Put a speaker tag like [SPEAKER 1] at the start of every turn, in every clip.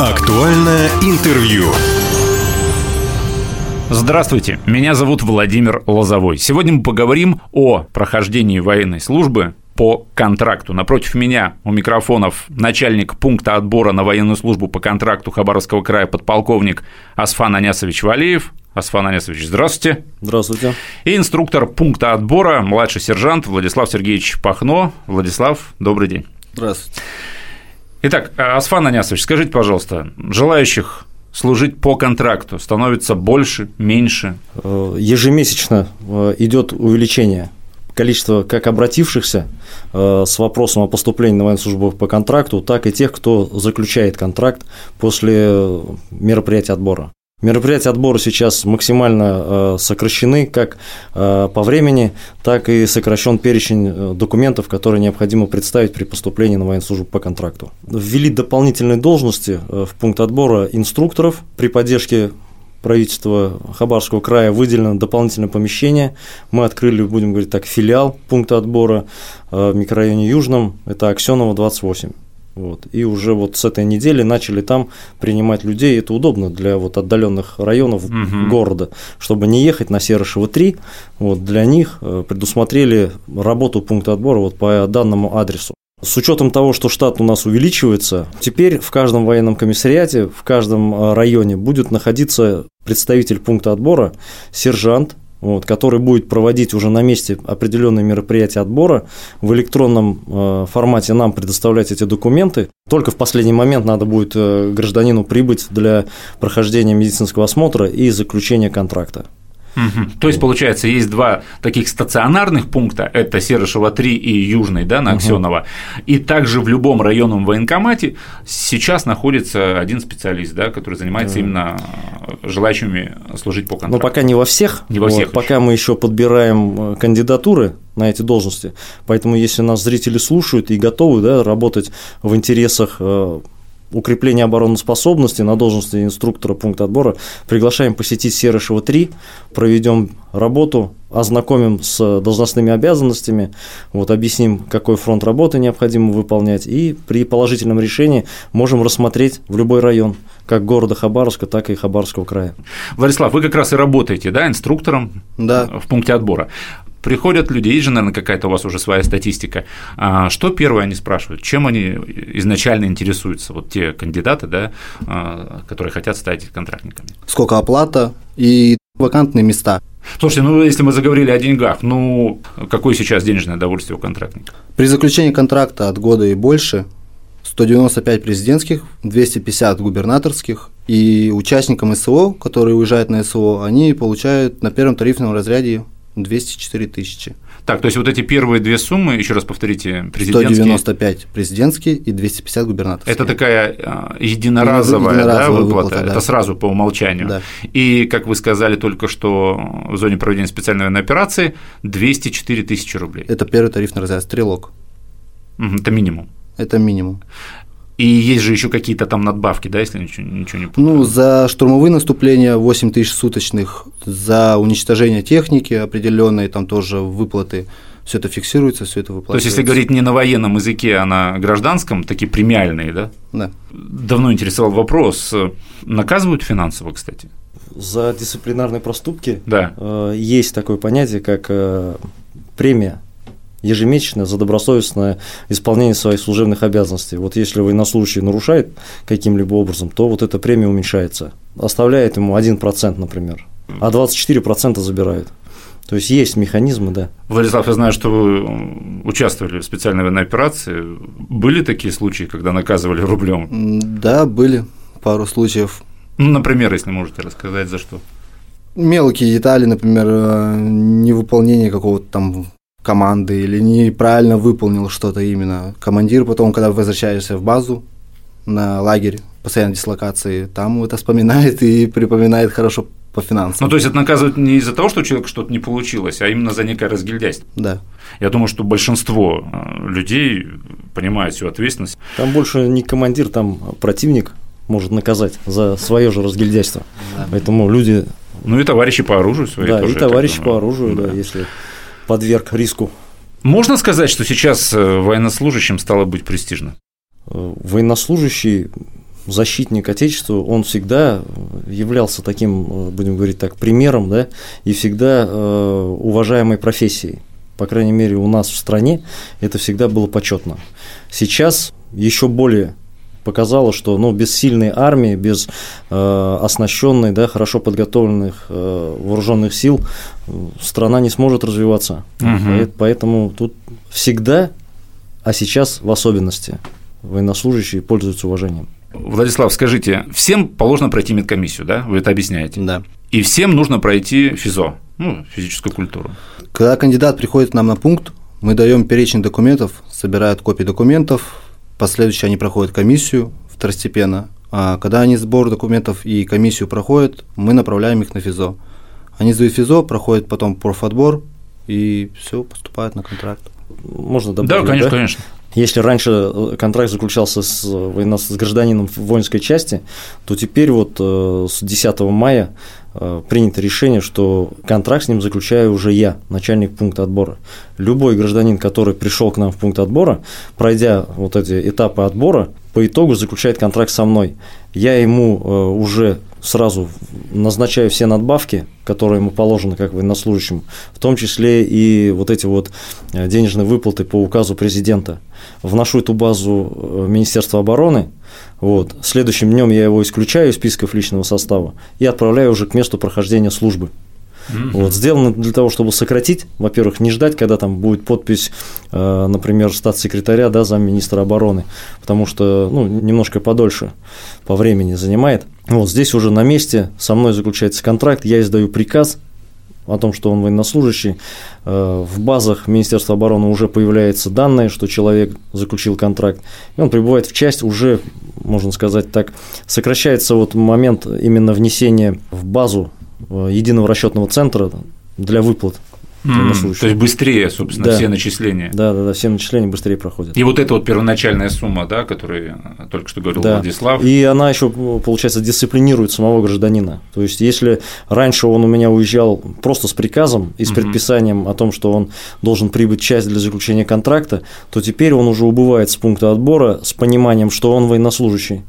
[SPEAKER 1] Актуальное интервью.
[SPEAKER 2] Здравствуйте, меня зовут Владимир Лозовой. Сегодня мы поговорим о прохождении военной службы по контракту. Напротив меня у микрофонов начальник пункта отбора на военную службу по контракту Хабаровского края подполковник Асфан Анясович Валеев. Асфан Анисович, здравствуйте.
[SPEAKER 3] Здравствуйте.
[SPEAKER 2] И инструктор пункта отбора, младший сержант Владислав Сергеевич Пахно. Владислав, добрый день.
[SPEAKER 3] Здравствуйте.
[SPEAKER 2] Итак, Асфан Анясович, скажите, пожалуйста, желающих служить по контракту становится больше, меньше?
[SPEAKER 3] Э, ежемесячно э, идет увеличение количества как обратившихся э, с вопросом о поступлении на военную службу по контракту, так и тех, кто заключает контракт после мероприятия отбора. Мероприятия отбора сейчас максимально э, сокращены как э, по времени, так и сокращен перечень э, документов, которые необходимо представить при поступлении на военную службу по контракту. Ввели дополнительные должности в пункт отбора инструкторов при поддержке правительства Хабаровского края выделено дополнительное помещение. Мы открыли, будем говорить так, филиал пункта отбора в микрорайоне Южном, это Аксенова 28. Вот. И уже вот с этой недели начали там принимать людей. Это удобно для вот отдаленных районов угу. города, чтобы не ехать на Серышево 3. Вот для них э, предусмотрели работу пункта отбора вот по данному адресу. С учетом того, что штат у нас увеличивается, теперь в каждом военном комиссариате, в каждом э, районе будет находиться представитель пункта отбора, сержант, вот, который будет проводить уже на месте определенные мероприятия отбора, в электронном э, формате нам предоставлять эти документы. Только в последний момент надо будет э, гражданину прибыть для прохождения медицинского осмотра и заключения контракта.
[SPEAKER 2] Угу. То есть, получается, есть два таких стационарных пункта, это Серышева 3 и Южный, да, на Аксенова, угу. и также в любом районном военкомате сейчас находится один специалист, да, который занимается угу. именно желающими служить по контракту.
[SPEAKER 3] Но пока не во всех,
[SPEAKER 2] не во всех вот,
[SPEAKER 3] пока мы еще подбираем э, кандидатуры на эти должности, поэтому если нас зрители слушают и готовы да, работать в интересах э, укрепления обороноспособности на должности инструктора пункта отбора приглашаем посетить Серышева 3, проведем работу, ознакомим с должностными обязанностями, вот, объясним, какой фронт работы необходимо выполнять, и при положительном решении можем рассмотреть в любой район, как города Хабаровска, так и Хабаровского края.
[SPEAKER 2] Владислав, вы как раз и работаете, да, инструктором
[SPEAKER 3] да.
[SPEAKER 2] в пункте отбора приходят люди, есть же, наверное, какая-то у вас уже своя статистика. А что первое они спрашивают? Чем они изначально интересуются? Вот те кандидаты, да, а, которые хотят стать контрактниками.
[SPEAKER 4] Сколько оплата и вакантные места.
[SPEAKER 2] Слушайте, ну если мы заговорили о деньгах, ну какое сейчас денежное удовольствие у контрактника?
[SPEAKER 4] При заключении контракта от года и больше 195 президентских, 250 губернаторских, и участникам СО, которые уезжают на СО, они получают на первом тарифном разряде 204 тысячи.
[SPEAKER 2] Так, то есть вот эти первые две суммы, еще раз повторите, президентские.
[SPEAKER 4] 195 президентские и 250 губернаторские.
[SPEAKER 2] Это такая единоразовая, единоразовая да, выплата, выплата да. это сразу по умолчанию. Да. И, как вы сказали только что в зоне проведения специальной военной операции, 204 тысячи рублей.
[SPEAKER 4] Это первый тарифный разряд «Стрелок».
[SPEAKER 2] Это минимум.
[SPEAKER 4] Это минимум.
[SPEAKER 2] И есть же еще какие-то там надбавки, да, если ничего, ничего не путаю.
[SPEAKER 4] Ну, за штурмовые наступления 8 тысяч суточных, за уничтожение техники определенной, там тоже выплаты все это фиксируется, все это выплачивается.
[SPEAKER 2] То есть, если говорить не на военном языке, а на гражданском, такие премиальные, да?
[SPEAKER 4] Да.
[SPEAKER 2] Давно интересовал вопрос, наказывают финансово, кстати?
[SPEAKER 3] За дисциплинарные проступки
[SPEAKER 2] да.
[SPEAKER 3] Э, есть такое понятие, как э, премия ежемесячно за добросовестное исполнение своих служебных обязанностей. Вот если военнослужащий нарушает каким-либо образом, то вот эта премия уменьшается. Оставляет ему 1%, например, а 24% забирают. То есть есть механизмы, да.
[SPEAKER 2] Владислав, я знаю, что вы участвовали в специальной военной операции. Были такие случаи, когда наказывали рублем?
[SPEAKER 4] Да, были пару случаев.
[SPEAKER 2] Ну, например, если можете рассказать, за что?
[SPEAKER 4] Мелкие детали, например, э, невыполнение какого-то там команды или неправильно выполнил что-то именно. Командир потом, когда возвращаешься в базу на лагерь постоянной дислокации, там это вспоминает и припоминает хорошо по финансам.
[SPEAKER 2] Ну, то есть это наказывают не из-за того, что у человека что-то не получилось, а именно за некое разгильдяйство.
[SPEAKER 4] Да.
[SPEAKER 2] Я думаю, что большинство э, людей понимают всю ответственность.
[SPEAKER 3] Там больше не командир, там противник может наказать за свое же разгильдяйство. Да. Поэтому люди.
[SPEAKER 2] Ну и товарищи по оружию свои.
[SPEAKER 3] Да,
[SPEAKER 2] тоже,
[SPEAKER 3] и товарищи по оружию, да, да если подверг риску.
[SPEAKER 2] Можно сказать, что сейчас э, военнослужащим стало быть престижно?
[SPEAKER 3] Э, военнослужащий защитник Отечества, он всегда являлся таким, э, будем говорить так, примером, да, и всегда э, уважаемой профессией. По крайней мере, у нас в стране это всегда было почетно. Сейчас еще более показало, что ну, без сильной армии, без э, оснащенной, да, хорошо подготовленных э, вооруженных сил э, страна не сможет развиваться. Угу. Поэтому тут всегда, а сейчас в особенности, военнослужащие пользуются уважением.
[SPEAKER 2] Владислав, скажите, всем положено пройти медкомиссию, да? Вы это объясняете?
[SPEAKER 4] Да.
[SPEAKER 2] И всем нужно пройти ФИЗО, ну, физическую культуру.
[SPEAKER 4] Когда кандидат приходит к нам на пункт, мы даем перечень документов, собирают копии документов, последующие они проходят комиссию второстепенно. А когда они сбор документов и комиссию проходят, мы направляем их на ФИЗО. Они сдают ФИЗО, проходят потом профотбор и все, поступают на контракт.
[SPEAKER 3] Можно добавить?
[SPEAKER 2] Да, конечно, да? конечно.
[SPEAKER 3] Если раньше э, контракт заключался с, с гражданином воинской части, то теперь вот э, с 10 мая э, принято решение, что контракт с ним заключаю уже я, начальник пункта отбора. Любой гражданин, который пришел к нам в пункт отбора, пройдя вот эти этапы отбора, по итогу заключает контракт со мной. Я ему уже сразу назначаю все надбавки, которые ему положены как военнослужащему, в том числе и вот эти вот э, денежные выплаты по указу президента. Вношу эту базу э, Министерства обороны, вот. Следующим днем я его исключаю из списков личного состава и отправляю уже к месту прохождения службы. Mm-hmm. Вот, сделано для того, чтобы сократить, во-первых, не ждать, когда там будет подпись, э, например, статс-секретаря, да, замминистра обороны, потому что ну, немножко подольше по времени занимает. Вот здесь уже на месте со мной заключается контракт, я издаю приказ о том, что он военнослужащий. Э, в базах Министерства обороны уже появляются данные, что человек заключил контракт, и он прибывает в часть уже, можно сказать так, сокращается вот момент именно внесения в базу э, единого расчетного центра для выплат
[SPEAKER 2] Mm, то есть быстрее, собственно,
[SPEAKER 3] да.
[SPEAKER 2] все начисления.
[SPEAKER 3] Да, да, да, все начисления быстрее проходят.
[SPEAKER 2] И вот эта вот первоначальная сумма, да, которую только что говорил да. Владислав.
[SPEAKER 3] И она еще, получается, дисциплинирует самого гражданина. То есть, если раньше он у меня уезжал просто с приказом и с предписанием о том, что он должен прибыть часть для заключения контракта, то теперь он уже убывает с пункта отбора с пониманием, что он военнослужащий.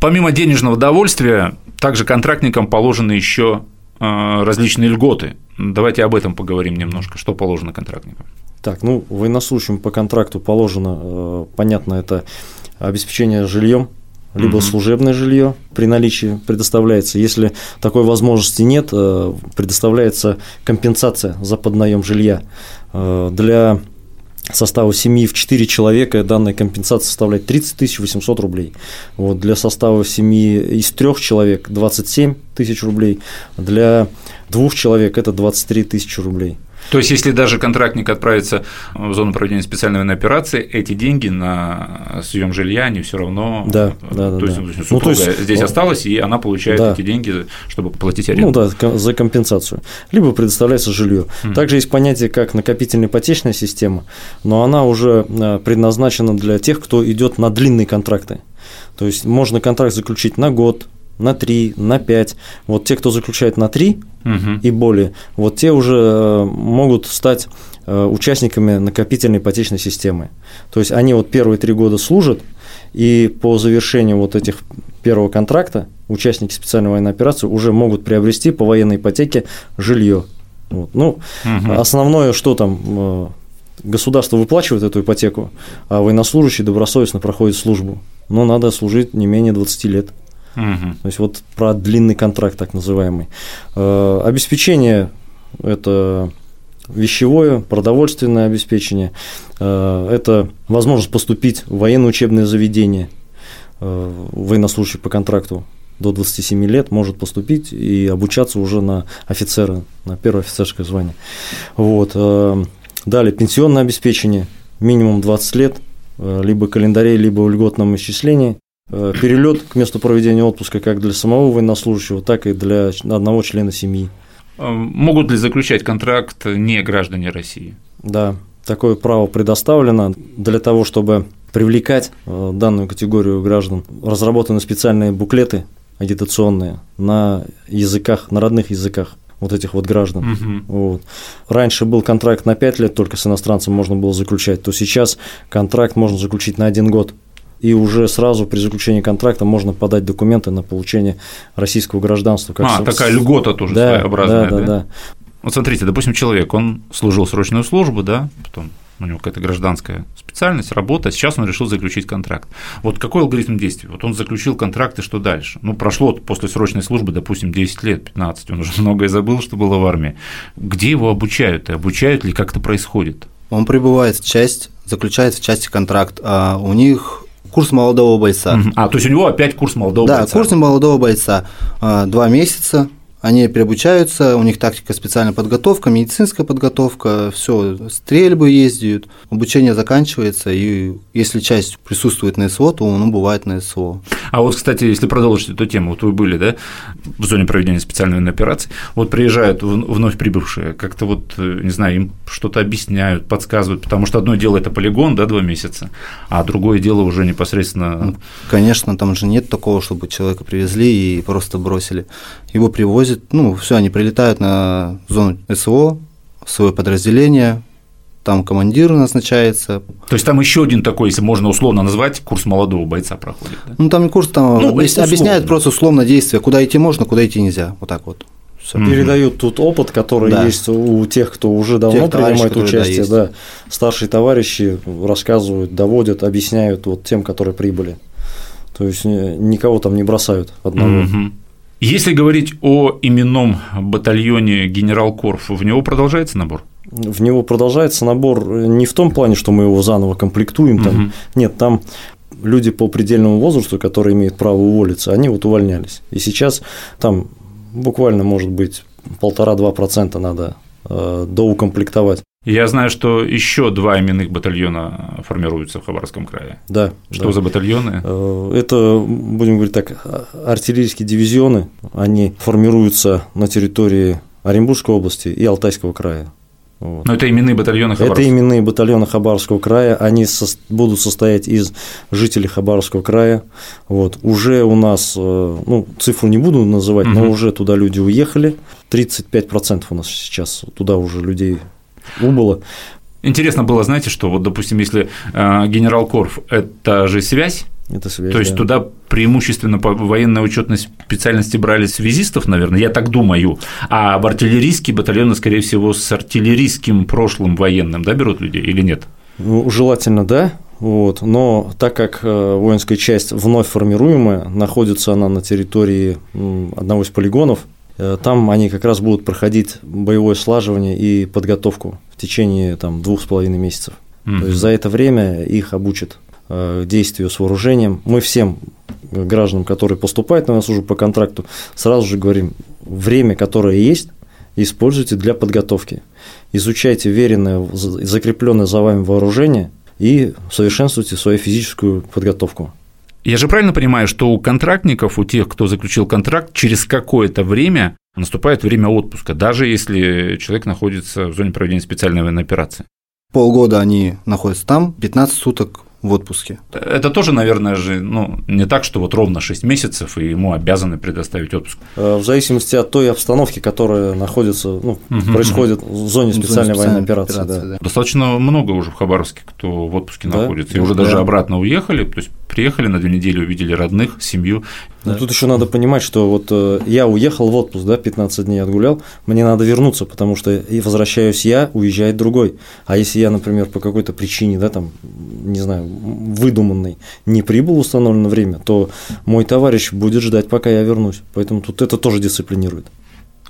[SPEAKER 2] Помимо денежного довольствия, также контрактникам положены еще э, различные льготы Давайте об этом поговорим немножко. Что положено контрактникам?
[SPEAKER 3] Так, ну, военнослужащим по контракту положено, э, понятно, это обеспечение жильем, либо угу. служебное жилье при наличии предоставляется. Если такой возможности нет, э, предоставляется компенсация за поднаем жилья. Э, для состава семьи в 4 человека данная компенсация составляет 30 800 рублей. Вот, для состава семьи из трех человек 27 тысяч рублей, для двух человек это 23 тысячи рублей.
[SPEAKER 2] То есть, если даже контрактник отправится в зону проведения специальной военной операции, эти деньги на съем жилья, они все равно.
[SPEAKER 3] Да, да, да.
[SPEAKER 2] То есть, да. супруга ну, то есть, здесь осталась, и она получает да. эти деньги, чтобы платить аренду.
[SPEAKER 3] Ну да, за компенсацию. Либо предоставляется жилье. Mm. Также есть понятие как накопительная ипотечная система, но она уже э, предназначена для тех, кто идет на длинные контракты. То есть можно контракт заключить на год, на 3, на 5. Вот те, кто заключает на 3 угу. и более, вот те уже э, могут стать э, участниками накопительной ипотечной системы. То есть они вот первые три года служат, и по завершению вот этих первого контракта участники специальной военной операции уже могут приобрести по военной ипотеке жилье. Вот. Ну, угу. основное, что там э, государство выплачивает эту ипотеку, а военнослужащий добросовестно проходит службу. Но надо служить не менее 20 лет. Угу. То есть вот про длинный контракт так называемый. Э, обеспечение – это вещевое, продовольственное обеспечение, э, это возможность поступить в военное учебное заведение, э, военнослужащий по контракту до 27 лет может поступить и обучаться уже на офицера, на первое офицерское звание. Вот. Далее, пенсионное обеспечение, минимум 20 лет, либо календарей, либо в льготном исчислении. Э, перелет к месту проведения отпуска как для самого военнослужащего, так и для одного члена семьи.
[SPEAKER 2] Э, могут ли заключать контракт не граждане России?
[SPEAKER 3] Да, такое право предоставлено для того, чтобы привлекать э, данную категорию граждан. Разработаны специальные буклеты агитационные на языках, на родных языках вот этих вот граждан. Угу. Вот. Раньше был контракт на 5 лет, только с иностранцем можно было заключать, то сейчас контракт можно заключить на один год и уже сразу при заключении контракта можно подать документы на получение российского гражданства.
[SPEAKER 2] Как а, с... такая льгота тоже да, своеобразная.
[SPEAKER 3] Да, да, да, да.
[SPEAKER 2] Вот смотрите, допустим, человек, он служил срочную службу, да, потом у него какая-то гражданская специальность, работа, а сейчас он решил заключить контракт. Вот какой алгоритм действий? Вот он заключил контракт, и что дальше? Ну, прошло после срочной службы, допустим, 10 лет, 15, он уже многое забыл, что было в армии. Где его обучают? И обучают ли, как это происходит?
[SPEAKER 4] Он прибывает в часть, заключает в части контракт, а у них курс молодого бойца.
[SPEAKER 2] А, то есть у него опять курс молодого
[SPEAKER 4] да,
[SPEAKER 2] бойца?
[SPEAKER 4] Да, курс молодого бойца. А, два месяца, они переобучаются, у них тактика специальная подготовка, медицинская подготовка, все, стрельбы ездят, обучение заканчивается, и если часть присутствует на СВО, то он бывает на СВО.
[SPEAKER 2] А вот, кстати, если продолжить эту тему, вот вы были, да, в зоне проведения специальной военной операции, вот приезжают вновь прибывшие, как-то вот, э, не знаю, им что-то объясняют, подсказывают, потому что одно дело это полигон, да, два месяца, а другое дело уже непосредственно… Ну,
[SPEAKER 4] конечно, там же нет такого, чтобы человека привезли и просто бросили. Его привозят ездят, ну, все, они прилетают на зону СВО, свое подразделение, там командир назначается.
[SPEAKER 2] То есть там еще один такой, если можно условно назвать, курс молодого бойца проходит. Да?
[SPEAKER 4] Ну там не курс, там ну, объясняют просто условно действия, куда идти можно, куда идти нельзя, вот так вот.
[SPEAKER 3] Все. Передают тут опыт, который да. есть у тех, кто уже давно тех принимает участие. Да, да, старшие товарищи рассказывают, доводят, объясняют вот тем, которые прибыли. То есть никого там не бросают одного. Угу.
[SPEAKER 2] Если говорить о именном батальоне генерал Корф, в него продолжается набор?
[SPEAKER 3] В него продолжается набор не в том плане, что мы его заново комплектуем, там, угу. нет, там люди по предельному возрасту, которые имеют право уволиться, они вот увольнялись. И сейчас там буквально, может быть, полтора-два процента надо э, доукомплектовать.
[SPEAKER 2] Я знаю, что еще два именных батальона формируются в Хабаровском крае.
[SPEAKER 3] Да.
[SPEAKER 2] Что
[SPEAKER 3] да.
[SPEAKER 2] за батальоны?
[SPEAKER 3] Э, это, будем говорить так, артиллерийские дивизионы. Они формируются на территории Оренбургской области и Алтайского края.
[SPEAKER 2] Вот. Но это именные батальоны Хабаровского?
[SPEAKER 3] Это именные батальоны Хабаровского края, они со будут состоять из жителей Хабаровского края. Вот. Уже у нас, э, ну, цифру не буду называть, угу. но уже туда люди уехали. 35% у нас сейчас туда уже людей убыло.
[SPEAKER 2] Интересно было, знаете, что вот, допустим, если э, генерал Корф – это же связь,
[SPEAKER 3] это связь,
[SPEAKER 2] То есть да. туда преимущественно по военной учетной специальности брали связистов, наверное, я так думаю, а в артиллерийские батальоны, скорее всего, с артиллерийским прошлым военным, да, берут людей или нет?
[SPEAKER 3] Ну, желательно, да. Вот. Но так как э, воинская часть вновь формируемая, находится она на территории одного из полигонов, там они как раз будут проходить боевое слаживание и подготовку в течение там, двух с половиной месяцев. Mm-hmm. То есть за это время их обучат э, действию с вооружением. Мы всем гражданам, которые поступают на нас уже по контракту, сразу же говорим, время, которое есть, используйте для подготовки. Изучайте веренное, закрепленное за вами вооружение и совершенствуйте свою физическую подготовку.
[SPEAKER 2] Я же правильно понимаю, что у контрактников, у тех, кто заключил контракт, через какое-то время наступает время отпуска, даже если человек находится в зоне проведения специальной военной операции?
[SPEAKER 4] Полгода они находятся там, 15 суток в отпуске.
[SPEAKER 2] Это тоже, наверное же, ну, не так, что вот ровно 6 месяцев, и ему обязаны предоставить отпуск.
[SPEAKER 3] Э, в зависимости от той обстановки, которая находится, ну, угу. происходит в зоне специальной, зоне военной операции. операции да.
[SPEAKER 2] Да. Достаточно много уже в Хабаровске, кто в отпуске да? находится, и уже да. даже обратно уехали, то есть приехали на две недели, увидели родных, семью.
[SPEAKER 3] Да. Но тут еще надо понимать, что вот э, я уехал в отпуск, да, 15 дней отгулял, мне надо вернуться, потому что и возвращаюсь я, уезжает другой. А если я, например, по какой-то причине, да, там, не знаю, выдуманной, не прибыл в установленное время, то мой товарищ будет ждать, пока я вернусь. Поэтому тут это тоже дисциплинирует.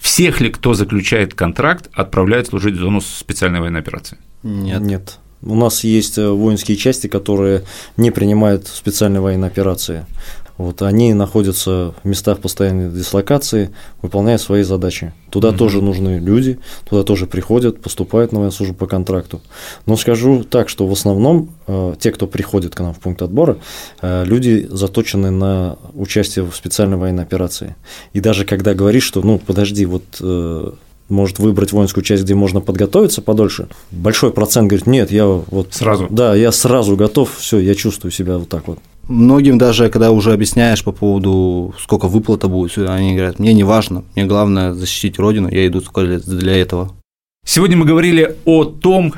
[SPEAKER 2] Всех ли, кто заключает контракт, отправляет служить в зону специальной военной операции?
[SPEAKER 3] Нет. Нет. У нас есть э, воинские части, которые не принимают специальной военной операции. Вот, они находятся в местах постоянной дислокации, выполняют свои задачи. Туда угу. тоже нужны люди, туда тоже приходят, поступают на службу по контракту. Но скажу так, что в основном э, те, кто приходит к нам в пункт отбора, э, люди заточены на участие в специальной военной операции. И даже когда говоришь, что, ну, подожди, вот э, может выбрать воинскую часть, где можно подготовиться подольше. Большой процент говорит, нет, я вот
[SPEAKER 2] сразу.
[SPEAKER 3] Да, я сразу готов, все, я чувствую себя вот так вот.
[SPEAKER 4] Многим даже, когда уже объясняешь по поводу, сколько выплата будет, они говорят, мне не важно, мне главное защитить родину, я иду для этого.
[SPEAKER 2] Сегодня мы говорили о том,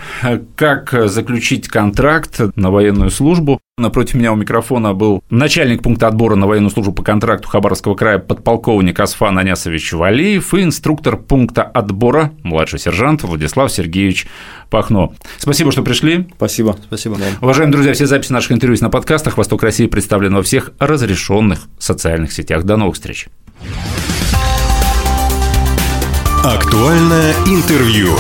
[SPEAKER 2] как заключить контракт на военную службу. Напротив меня у микрофона был начальник пункта отбора на военную службу по контракту Хабаровского края подполковник Асфан Анясович Валиев и инструктор пункта отбора младший сержант Владислав Сергеевич Пахно. Спасибо, что пришли.
[SPEAKER 3] Спасибо.
[SPEAKER 4] Спасибо.
[SPEAKER 2] Уважаемые друзья, все записи наших интервью есть на подкастах. Восток России представлен во всех разрешенных социальных сетях. До новых встреч.
[SPEAKER 1] Актуальное интервью.